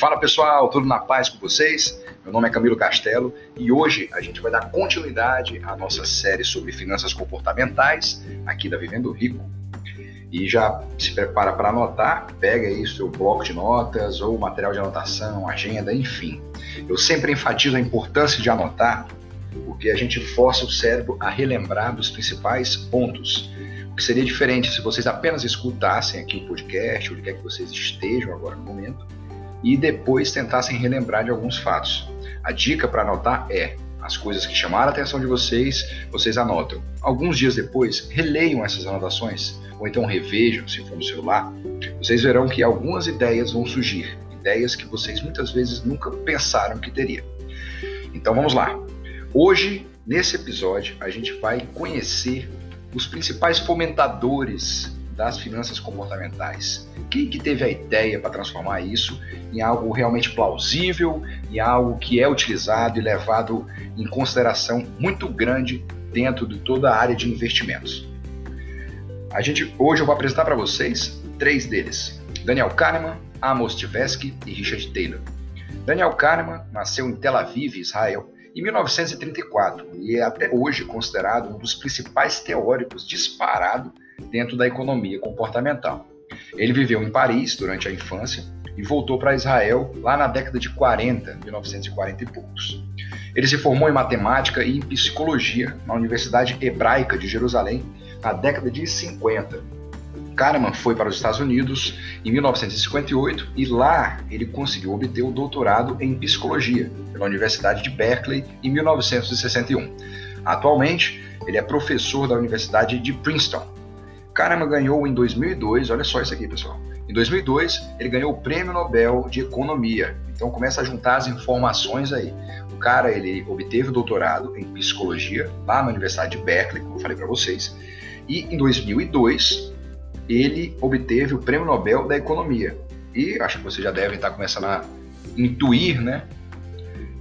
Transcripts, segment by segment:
Fala pessoal, tudo na paz com vocês? Meu nome é Camilo Castelo e hoje a gente vai dar continuidade à nossa série sobre finanças comportamentais aqui da Vivendo Rico. E já se prepara para anotar, pega aí seu bloco de notas ou material de anotação, agenda, enfim. Eu sempre enfatizo a importância de anotar porque a gente força o cérebro a relembrar dos principais pontos. O que seria diferente se vocês apenas escutassem aqui o podcast, onde quer que vocês estejam agora no momento, e depois tentassem relembrar de alguns fatos. A dica para anotar é: as coisas que chamaram a atenção de vocês, vocês anotam. Alguns dias depois, releiam essas anotações, ou então revejam, se for no celular. Vocês verão que algumas ideias vão surgir, ideias que vocês muitas vezes nunca pensaram que teriam. Então vamos lá. Hoje, nesse episódio, a gente vai conhecer os principais fomentadores das finanças comportamentais. Quem que teve a ideia para transformar isso em algo realmente plausível, em algo que é utilizado e levado em consideração muito grande dentro de toda a área de investimentos? A gente hoje eu vou apresentar para vocês três deles: Daniel Kahneman, Amos Tversky e Richard Taylor. Daniel Kahneman nasceu em Tel Aviv, Israel, em 1934 e é até hoje considerado um dos principais teóricos disparado dentro da economia comportamental. Ele viveu em Paris durante a infância e voltou para Israel lá na década de 40, 1940 e poucos. Ele se formou em matemática e em psicologia na Universidade Hebraica de Jerusalém na década de 50. Kahneman foi para os Estados Unidos em 1958 e lá ele conseguiu obter o doutorado em psicologia pela Universidade de Berkeley em 1961. Atualmente, ele é professor da Universidade de Princeton Kahneman ganhou em 2002, olha só isso aqui, pessoal. Em 2002, ele ganhou o Prêmio Nobel de Economia. Então começa a juntar as informações aí. O cara, ele obteve o doutorado em psicologia lá na Universidade de Berkeley, como eu falei para vocês. E em 2002, ele obteve o Prêmio Nobel da Economia. E acho que vocês já devem estar começando a intuir, né?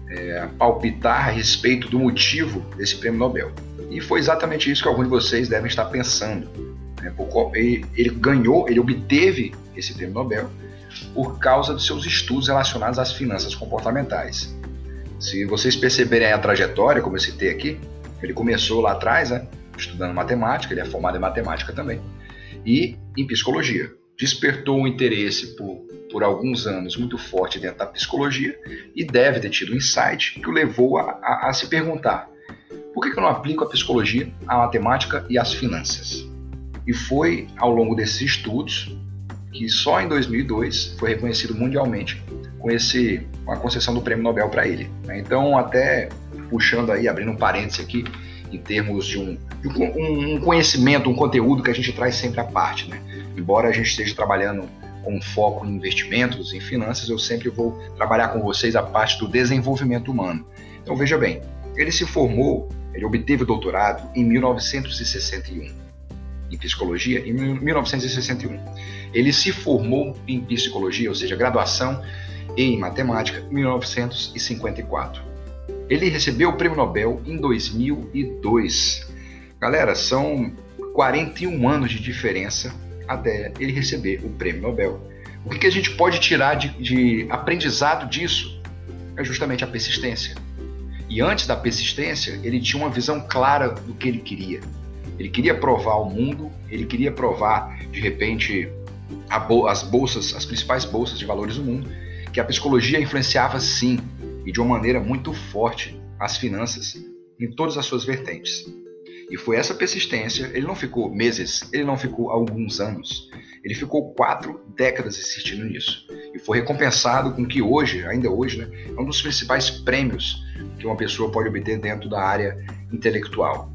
É, palpitar a respeito do motivo desse prêmio Nobel. E foi exatamente isso que alguns de vocês devem estar pensando. Né? Ele, ele ganhou, ele obteve esse prêmio Nobel por causa dos seus estudos relacionados às finanças comportamentais. Se vocês perceberem a trajetória, como eu citei aqui, ele começou lá atrás, né, estudando matemática, ele é formado em matemática também, e em psicologia. Despertou um interesse por, por alguns anos muito forte dentro da psicologia e deve ter tido um insight que o levou a, a, a se perguntar: por que, que eu não aplico a psicologia, a matemática e as finanças? E foi ao longo desses estudos que só em 2002 foi reconhecido mundialmente com esse com a concessão do prêmio Nobel para ele. Né? Então, até puxando aí, abrindo um parênteses aqui, em termos de um, de um, conhecimento, um conteúdo que a gente traz sempre à parte. Né? Embora a gente esteja trabalhando com foco em investimentos, em finanças, eu sempre vou trabalhar com vocês a parte do desenvolvimento humano. Então veja bem, ele se formou, ele obteve o doutorado em 1961 em psicologia em 1961. Ele se formou em psicologia, ou seja, graduação em matemática, em 1954. Ele recebeu o prêmio Nobel em 2002. Galera, são 41 anos de diferença até ele receber o prêmio Nobel. O que, a gente pode tirar de, de aprendizado disso? É justamente a persistência. E antes da persistência, ele tinha uma visão clara do que ele queria. Ele queria provar ao mundo, ele queria provar, de repente, bo as bolsas, as principais bolsas de valores do mundo, que a psicologia influenciava sim, e de uma maneira muito forte, as finanças em todas as suas vertentes. E foi essa persistência, ele não ficou meses, ele não ficou alguns anos, ele ficou quatro décadas insistindo nisso. E foi recompensado com que hoje, ainda hoje, né, é um dos principais prêmios que uma pessoa pode obter dentro da área intelectual.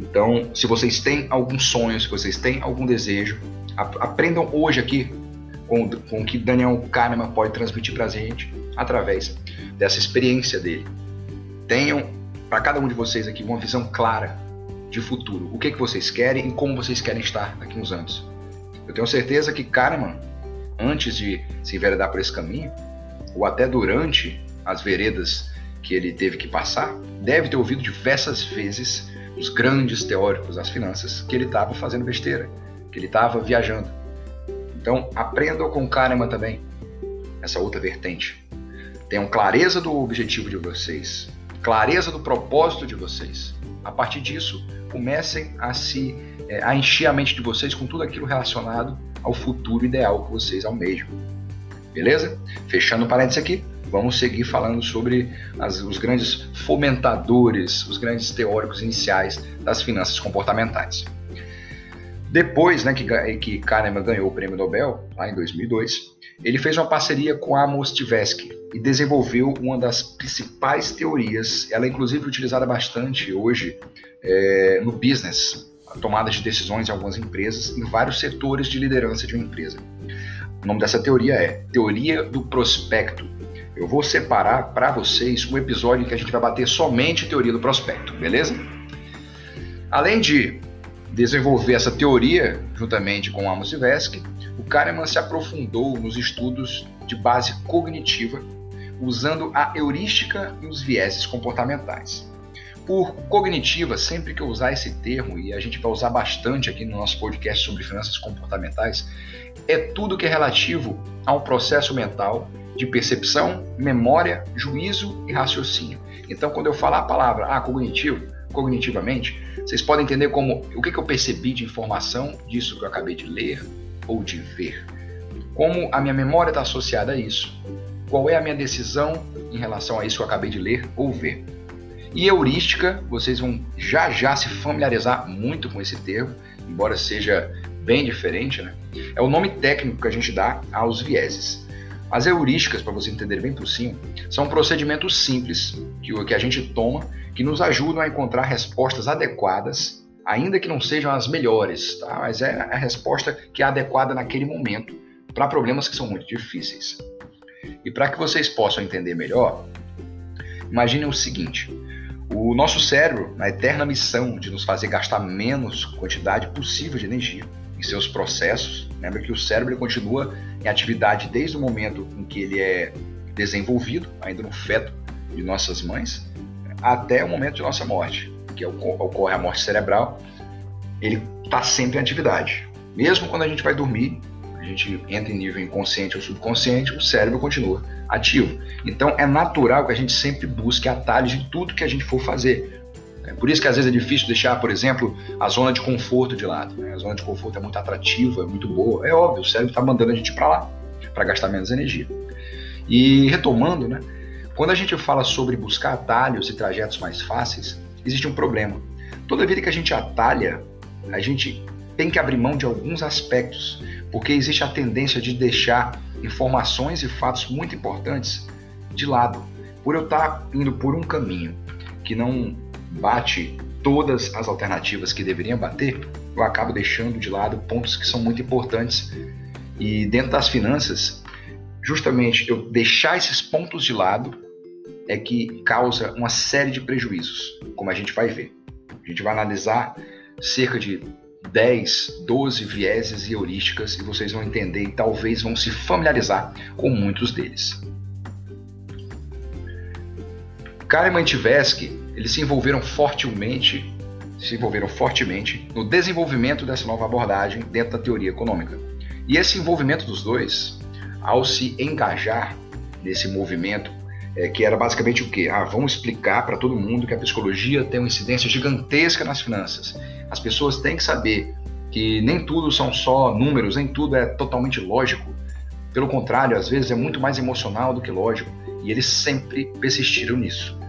Então, se vocês têm algum sonho, se vocês têm algum desejo, aprendam hoje aqui com, com o que Daniel Kahneman pode transmitir para a gente através dessa experiência dele. Tenham para cada um de vocês aqui uma visão clara de futuro. O que, que vocês querem e como vocês querem estar daqui uns anos. Eu tenho certeza que Kahneman, antes de se enveredar por esse caminho, ou até durante as veredas que ele teve que passar, deve ter ouvido diversas vezes os grandes teóricos das finanças que ele estava fazendo besteira, que ele estava viajando. Então, aprendam com Kahneman também. essa outra vertente. Tenham clareza do objetivo de vocês, clareza do propósito de vocês. A partir disso, comecem a se é, a encher a mente de vocês com tudo aquilo relacionado ao futuro ideal que vocês almejam. Beleza? Fechando o parênteses aqui, vamos seguir falando sobre as, os grandes fomentadores, os grandes teóricos iniciais das finanças comportamentais. Depois né, que, que Kahneman ganhou o prêmio Nobel, lá em 2002, ele fez uma parceria com Amos Tversky e desenvolveu uma das principais teorias, ela é inclusive utilizada bastante hoje é, no business, a tomada de decisões em algumas empresas, em vários setores de liderança de uma empresa. O nome dessa teoria é Teoria do Prospecto. Eu vou separar para vocês um episódio em que a gente vai bater somente teoria do prospecto, beleza? Além de desenvolver essa teoria juntamente com Amos Tversky, o Kahneman se aprofundou nos estudos de base cognitiva, usando a heurística e os vieses comportamentais. Por cognitiva, sempre que eu usar esse termo, e a gente vai usar bastante aqui no nosso podcast sobre finanças comportamentais, é tudo que é relativo a um processo mental de percepção, memória, juízo e raciocínio. Então, quando eu falar a palavra ah, cognitivo, cognitivamente, vocês podem entender como o que, eu percebi de informação disso que eu acabei de ler ou de ver. Como a minha memória está associada a isso. Qual é a minha decisão em relação a isso que eu acabei de ler ou ver. E heurística, vocês vão já já se familiarizar muito com esse termo, embora seja bem diferente, né? É o nome técnico que a gente dá aos vieses. As heurísticas, para você entender bem por cima, são procedimentos simples que, que a gente toma que nos ajudam a encontrar respostas adequadas, ainda que não sejam as melhores, tá? mas é a resposta que é adequada naquele momento para problemas que são muito difíceis. E para que vocês possam entender melhor, imaginem o seguinte: o nosso cérebro, na eterna missão de nos fazer gastar menos quantidade possível de energia em seus processos, lembra que o cérebro continua em atividade desde o momento em que ele é desenvolvido, ainda no feto de nossas mães, até o momento de nossa morte, que ocorre a morte cerebral, ele está sempre em atividade. Mesmo quando a gente vai dormir, a gente entra em nível inconsciente ou subconsciente, o cérebro continua ativo. Então é natural que a gente sempre busque atalhos em tudo que a gente for fazer. É por isso que às vezes é difícil deixar, por exemplo, a zona de conforto de lado. Né? A zona de conforto é muito atrativa, é muito boa. É óbvio, o cérebro está mandando a gente para lá, para gastar menos energia. E retomando, né? quando a gente fala sobre buscar atalhos e trajetos mais fáceis, existe um problema. Toda vida que a gente atalha, a gente tem que abrir mão de alguns aspectos, porque existe a tendência de deixar informações e fatos muito importantes de lado. Por eu estar indo por um caminho que não bate todas as alternativas que deveriam bater, eu acabo deixando de lado pontos que são muito importantes. E dentro das finanças, justamente eu deixar esses pontos de lado é que causa uma série de prejuízos, como a gente vai ver. A gente vai analisar cerca de 10, 12 vieses e heurísticas e vocês vão entender e talvez vão se familiarizar com muitos deles. Kahneman e Tversky, eles se envolveram fortemente, se envolveram fortemente no desenvolvimento dessa nova abordagem dentro da teoria econômica. E esse envolvimento dos dois, ao se engajar nesse movimento, é, que era basicamente o quê? Ah, vamos explicar para todo mundo que a psicologia tem uma incidência gigantesca nas finanças. As pessoas têm que saber que nem tudo são só números, nem tudo é totalmente lógico. Pelo contrário, às vezes é muito mais emocional do que lógico. E eles sempre persistiram nisso.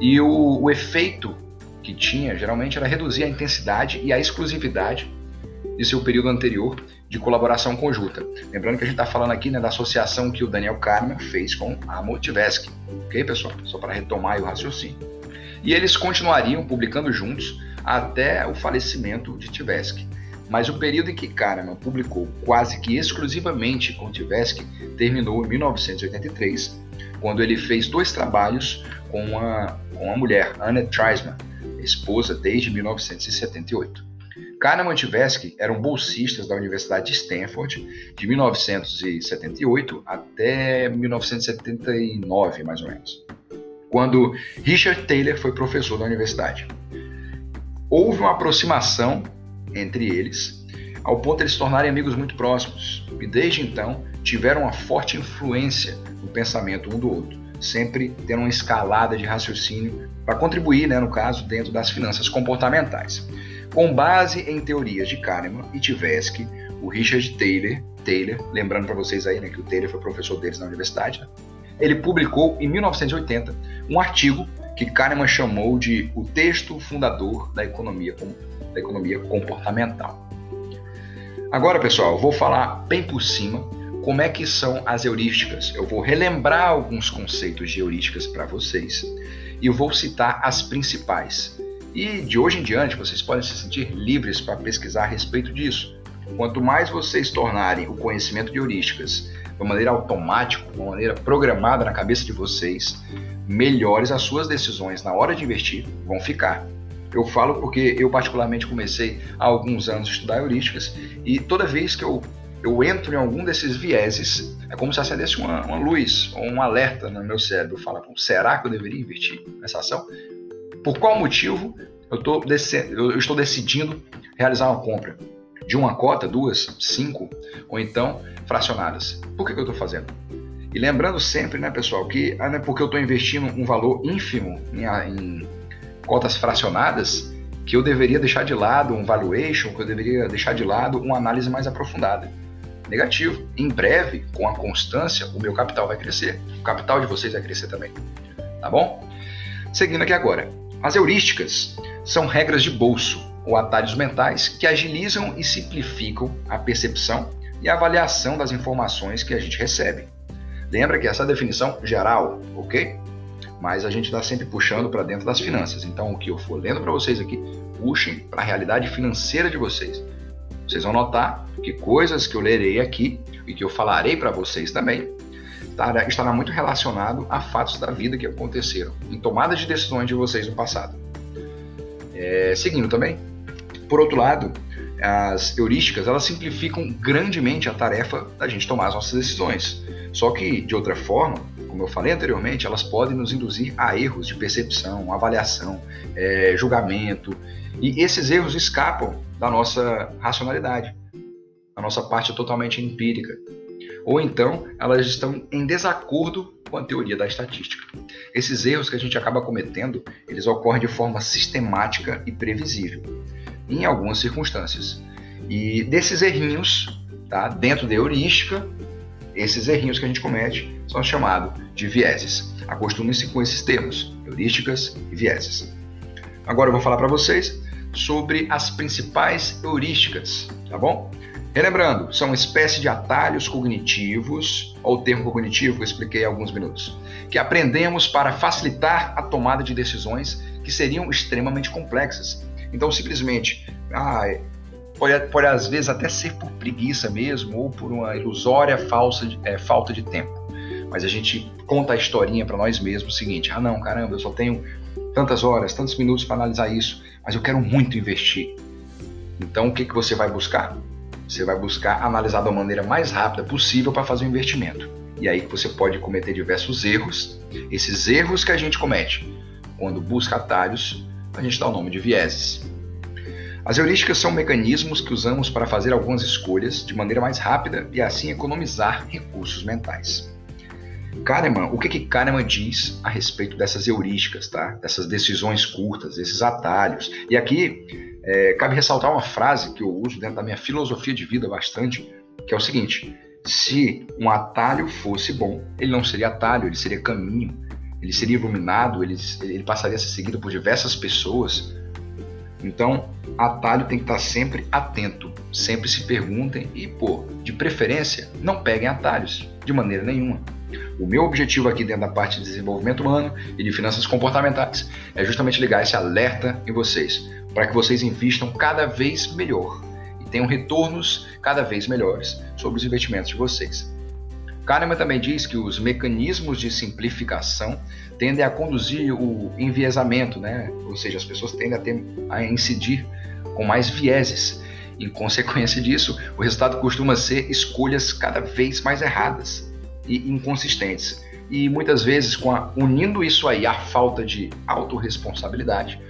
E o, o efeito que tinha geralmente era reduzir a intensidade e a exclusividade de seu período anterior de colaboração conjunta. Lembrando que a gente está falando aqui né, da associação que o Daniel Kahneman fez com a Motivesky, ok, pessoal? Só para retomar o raciocínio. E eles continuariam publicando juntos até o falecimento de Tversky. Mas o período em que Kahneman publicou quase que exclusivamente com Tversky terminou em 1983, quando ele fez dois trabalhos com uma, com uma mulher, Anna Treisman, esposa desde 1978. Kahneman e Tversky eram bolsistas da Universidade de Stanford de 1978 até 1979, mais ou menos, quando Richard Taylor foi professor da universidade. Houve uma aproximação entre eles, ao ponto de eles se tornarem amigos muito próximos, e desde então tiveram uma forte influência no pensamento um do outro, sempre tendo uma escalada de raciocínio para contribuir, né, no caso, dentro das finanças comportamentais. Com base em teorias de Kahneman e Tversky, o Richard Taylor, Taylor lembrando para vocês aí né, que o Taylor foi professor deles na universidade, né, ele publicou em 1980 um artigo que Kahneman chamou de o texto fundador da economia, da economia comportamental. Agora, pessoal, vou falar bem por cima como é que são as heurísticas. Eu vou relembrar alguns conceitos de heurísticas para vocês e vou citar as principais. E de hoje em diante vocês podem se sentir livres para pesquisar a respeito disso. Quanto mais vocês tornarem o conhecimento de heurísticas de uma maneira automática, de uma maneira programada na cabeça de vocês, melhores as suas decisões na hora de investir vão ficar. Eu falo porque eu particularmente comecei há alguns anos a estudar heurísticas e toda vez que eu, eu entro em algum desses vieses, é como se acendesse uma, uma luz ou um alerta no meu cérebro. Fala, será que eu deveria investir nessa ação? Por qual motivo eu, tô eu estou decidindo realizar uma compra? De uma cota, duas, cinco, ou então fracionadas. Por que, que eu estou fazendo? E lembrando sempre, né, pessoal, que ah, não é porque eu estou investindo um valor ínfimo em, em cotas fracionadas que eu deveria deixar de lado um valuation, que eu deveria deixar de lado uma análise mais aprofundada. Negativo. Em breve, com a constância, o meu capital vai crescer. O capital de vocês vai crescer também. Tá bom? Seguindo aqui agora. As heurísticas são regras de bolso ou atalhos mentais que agilizam e simplificam a percepção e a avaliação das informações que a gente recebe. Lembra que essa é a definição geral, ok? Mas a gente está sempre puxando para dentro das finanças. Então, o que eu for lendo para vocês aqui, puxem para a realidade financeira de vocês. Vocês vão notar que coisas que eu lerei aqui e que eu falarei para vocês também estará muito relacionado a fatos da vida que aconteceram, em tomadas de decisões de vocês no passado. É, seguindo também, por outro lado, as heurísticas elas simplificam grandemente a tarefa da gente tomar as nossas decisões. Só que, de outra forma, como eu falei anteriormente, elas podem nos induzir a erros de percepção, avaliação, é, julgamento, e esses erros escapam da nossa racionalidade, da nossa parte totalmente empírica. Ou então, elas estão em desacordo com a teoria da estatística. Esses erros que a gente acaba cometendo, eles ocorrem de forma sistemática e previsível em algumas circunstâncias. E desses errinhos, tá, dentro da heurística, esses errinhos que a gente comete são chamados de vieses. Acostume-se com esses termos, heurísticas e vieses. Agora eu vou falar para vocês sobre as principais heurísticas, tá bom? Relembrando, são uma espécie de atalhos cognitivos, ou o termo cognitivo que eu expliquei há alguns minutos, que aprendemos para facilitar a tomada de decisões que seriam extremamente complexas então, simplesmente, ah, pode, pode às vezes até ser por preguiça mesmo, ou por uma ilusória falsa é, falta de tempo. Mas a gente conta a historinha para nós mesmos o seguinte: ah, não, caramba, eu só tenho tantas horas, tantos minutos para analisar isso, mas eu quero muito investir. Então, o que, que você vai buscar? Você vai buscar analisar da maneira mais rápida possível para fazer o um investimento. E aí você pode cometer diversos erros. Esses erros que a gente comete quando busca atalhos a gente dá o nome de vieses. As heurísticas são mecanismos que usamos para fazer algumas escolhas de maneira mais rápida e assim economizar recursos mentais. Kahneman, o que que Kahneman diz a respeito dessas heurísticas, tá? Dessas decisões curtas, esses atalhos. E aqui é, cabe ressaltar uma frase que eu uso dentro da minha filosofia de vida bastante, que é o seguinte: se um atalho fosse bom, ele não seria atalho, ele seria caminho ele seria iluminado, ele, ele passaria a ser seguido por diversas pessoas. Então, atalho tem que estar sempre atento, sempre se perguntem e, pô, de preferência, não peguem atalhos, de maneira nenhuma. O meu objetivo aqui dentro da parte de desenvolvimento humano e de finanças comportamentais é justamente ligar esse alerta em vocês, para que vocês invistam cada vez melhor e tenham retornos cada vez melhores sobre os investimentos de vocês. Kahneman também diz que os mecanismos de simplificação tendem a conduzir o enviesamento, né? ou seja, as pessoas tendem a, ter, a incidir com mais vieses. Em consequência disso, o resultado costuma ser escolhas cada vez mais erradas e inconsistentes. E muitas vezes, a, unindo isso aí à falta de autorresponsabilidade,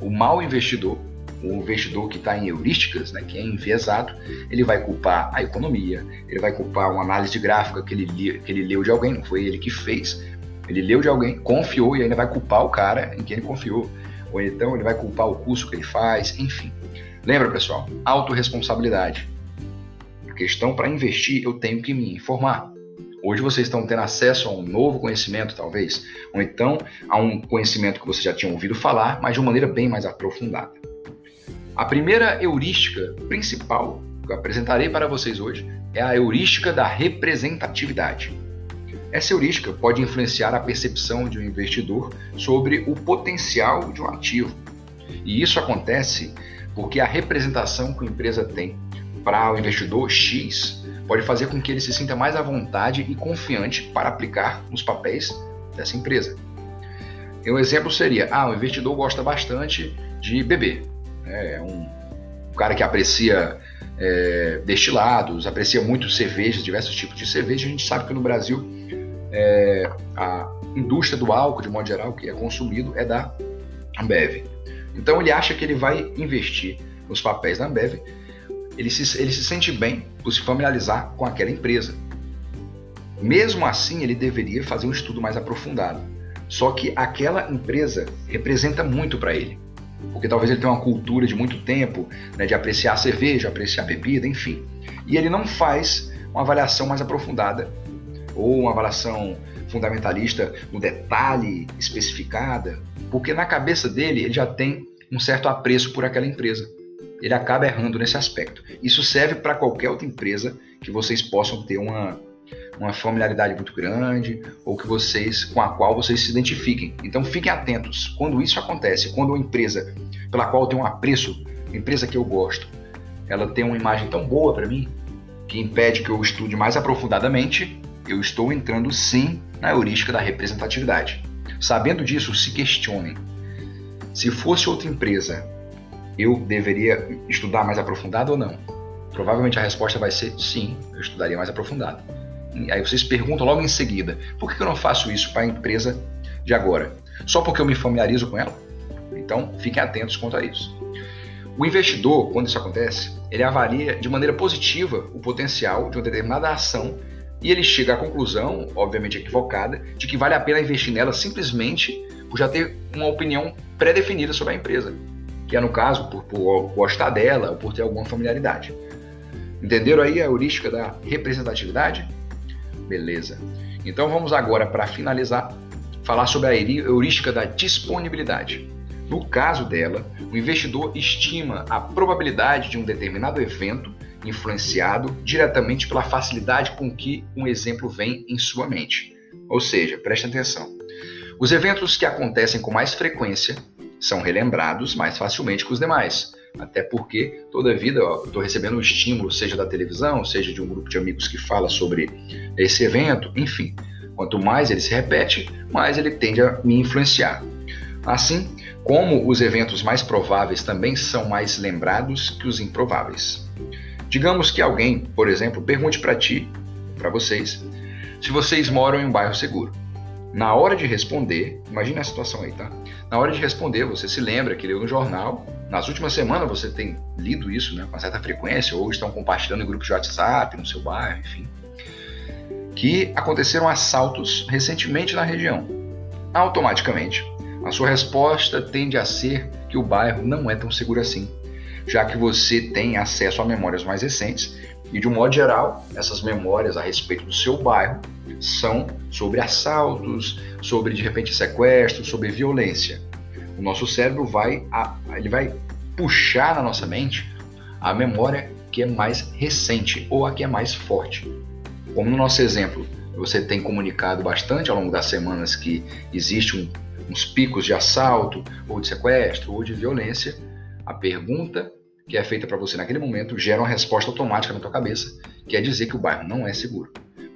o mau investidor o investidor que está em heurísticas, né, que é enviesado, ele vai culpar a economia, ele vai culpar uma análise gráfica que ele, que ele leu de alguém, não foi ele que fez, ele leu de alguém, confiou e ainda vai culpar o cara em quem ele confiou. Ou então ele vai culpar o curso que ele faz, enfim. Lembra, pessoal? Autoresponsabilidade. A questão para investir, eu tenho que me informar. Hoje vocês estão tendo acesso a um novo conhecimento, talvez, ou então a um conhecimento que vocês já tinham ouvido falar, mas de uma maneira bem mais aprofundada. A primeira heurística principal que eu apresentarei para vocês hoje é a heurística da representatividade. Essa heurística pode influenciar a percepção de um investidor sobre o potencial de um ativo. E isso acontece porque a representação que a empresa tem para o investidor X pode fazer com que ele se sinta mais à vontade e confiante para aplicar os papéis dessa empresa. Um exemplo seria: ah, o investidor gosta bastante de beber. É um cara que aprecia é, destilados, aprecia muito cervejas, diversos tipos de cerveja. A gente sabe que no Brasil é, a indústria do álcool, de modo geral, que é consumido, é da Ambev. Então ele acha que ele vai investir nos papéis da Ambev ele se, ele se sente bem por se familiarizar com aquela empresa. Mesmo assim, ele deveria fazer um estudo mais aprofundado. Só que aquela empresa representa muito para ele. Porque talvez ele tenha uma cultura de muito tempo, né, de apreciar cerveja, apreciar bebida, enfim. E ele não faz uma avaliação mais aprofundada ou uma avaliação fundamentalista no detalhe, especificada, porque na cabeça dele ele já tem um certo apreço por aquela empresa ele acaba errando nesse aspecto. Isso serve para qualquer outra empresa que vocês possam ter uma, uma familiaridade muito grande ou que vocês com a qual vocês se identifiquem. Então fiquem atentos. Quando isso acontece, quando uma empresa pela qual eu tenho um apreço, empresa que eu gosto, ela tem uma imagem tão boa para mim que impede que eu estude mais aprofundadamente, eu estou entrando sim na heurística da representatividade. Sabendo disso, se questionem. Se fosse outra empresa eu deveria estudar mais aprofundado ou não? Provavelmente a resposta vai ser sim, eu estudaria mais aprofundado. Aí vocês perguntam logo em seguida, por que eu não faço isso para a empresa de agora? Só porque eu me familiarizo com ela? Então, fiquem atentos quanto a isso. O investidor, quando isso acontece, ele avalia de maneira positiva o potencial de uma determinada ação e ele chega à conclusão, obviamente equivocada, de que vale a pena investir nela simplesmente por já ter uma opinião pré-definida sobre a empresa que é no caso por, por gostar dela ou por ter alguma familiaridade. Entenderam aí a heurística da representatividade? Beleza. Então vamos agora, para finalizar, falar sobre a heurística da disponibilidade. No caso dela, o investidor estima a probabilidade de um determinado evento influenciado diretamente pela facilidade com que um exemplo vem em sua mente. Ou seja, preste atenção. Os eventos que acontecem com mais frequência são relembrados mais facilmente que os demais. Até porque toda vida estou recebendo um estímulo, seja da televisão, seja de um grupo de amigos que fala sobre esse evento, enfim. Quanto mais ele se repete, mais ele tende a me influenciar. Assim, como os eventos mais prováveis também são mais lembrados que os improváveis. Digamos que alguém, por exemplo, pergunte para ti, para vocês, se vocês moram em um bairro seguro. Na hora de responder, imagine a situação aí, tá? Na hora de responder, você se lembra que leu no jornal, nas últimas semanas você tem lido isso né, com certa frequência, ou estão compartilhando em grupos de WhatsApp, no seu bairro, enfim, que aconteceram assaltos recentemente na região. Automaticamente, a sua resposta tende a ser que o bairro não é tão seguro assim, já que você tem acesso a memórias mais recentes e, de um modo geral, essas memórias a respeito do seu bairro são sobre assaltos, sobre de repente sequestro, sobre violência. O nosso cérebro vai, ele vai puxar na nossa mente a memória que é mais recente ou a que é mais forte. Como no nosso exemplo, você tem comunicado bastante ao longo das semanas que existe um, uns picos de assalto, ou de sequestro, ou de violência, a pergunta que é feita para você naquele momento gera uma resposta automática na tua cabeça, que é dizer que o bairro não é seguro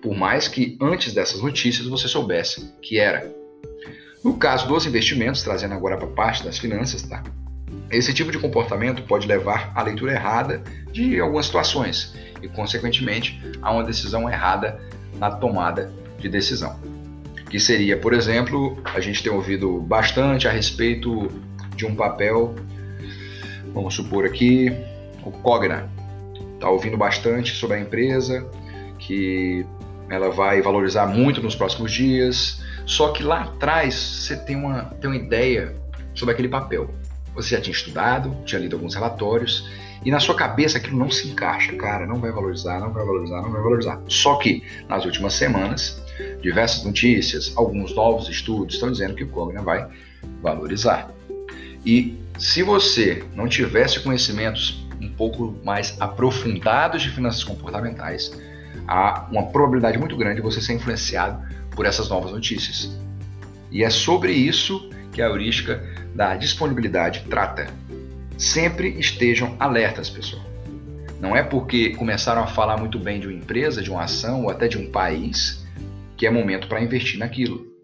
por mais que antes dessas notícias você soubesse que era. No caso dos investimentos, trazendo agora para a parte das finanças, tá? Esse tipo de comportamento pode levar à leitura errada de algumas situações e, consequentemente, a uma decisão errada na tomada de decisão. Que seria, por exemplo, a gente tem ouvido bastante a respeito de um papel Vamos supor aqui o Cogna. Está ouvindo bastante sobre a empresa, que ela vai valorizar muito nos próximos dias. Só que lá atrás você tem uma, tem uma ideia sobre aquele papel. Você já tinha estudado, tinha lido alguns relatórios, e na sua cabeça aquilo não se encaixa, cara, não vai valorizar, não vai valorizar, não vai valorizar. Só que nas últimas semanas, diversas notícias, alguns novos estudos estão dizendo que o Cogna vai valorizar. E se você não tivesse conhecimentos um pouco mais aprofundados de finanças comportamentais, há uma probabilidade muito grande de você ser influenciado por essas novas notícias. E é sobre isso que a heurística da disponibilidade trata. Sempre estejam alertas, pessoal. Não é porque começaram a falar muito bem de uma empresa, de uma ação ou até de um país que é momento para investir naquilo.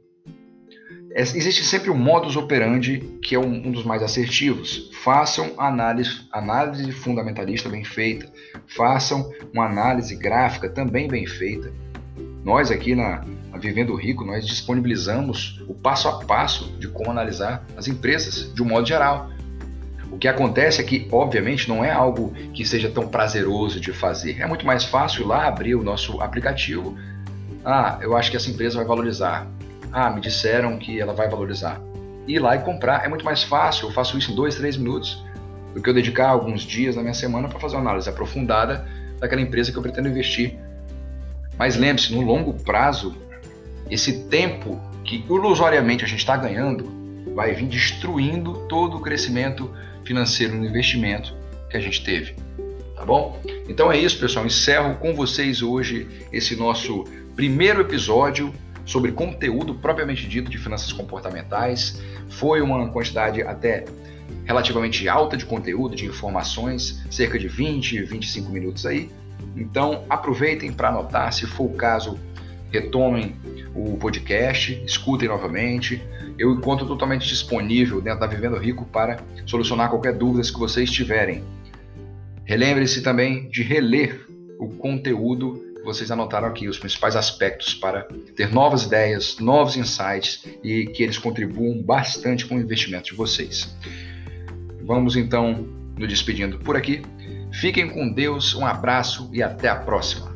É, existe sempre o um modus operandi que é um, um, dos mais assertivos. Façam análise, análise fundamentalista bem feita, façam uma análise gráfica também bem feita. Nós aqui na, na Vivendo Rico, nós disponibilizamos o passo a passo de como analisar as empresas de um modo geral. O que acontece é que, obviamente, não é algo que seja tão prazeroso de fazer. É muito mais fácil lá abrir o nosso aplicativo. Ah, eu acho que essa empresa vai valorizar ah, me disseram que ela vai valorizar. Ir lá e comprar é muito mais fácil, eu faço isso em dois, três minutos, do que eu dedicar alguns dias da minha semana para fazer uma análise aprofundada daquela empresa que eu pretendo investir. Mas lembre-se, no longo prazo, esse tempo que ilusoriamente a gente está ganhando vai vir destruindo todo o crescimento financeiro no investimento que a gente teve. Tá bom? Então é isso, pessoal. Encerro com vocês hoje esse nosso primeiro episódio sobre conteúdo propriamente dito de finanças comportamentais. Foi uma quantidade até relativamente alta de conteúdo, de informações, cerca de 20, 25 minutos aí. Então aproveitem para anotar, se for o caso, retomem o podcast, escutem novamente. Eu encontro totalmente disponível dentro da Vivendo Rico para solucionar qualquer dúvida que vocês tiverem. Relembre-se também de reler o conteúdo vocês anotaram aqui os principais aspectos para ter novas ideias, novos insights e que eles contribuam bastante com o investimento de vocês. Vamos então nos despedindo por aqui. Fiquem com Deus, um abraço e até a próxima.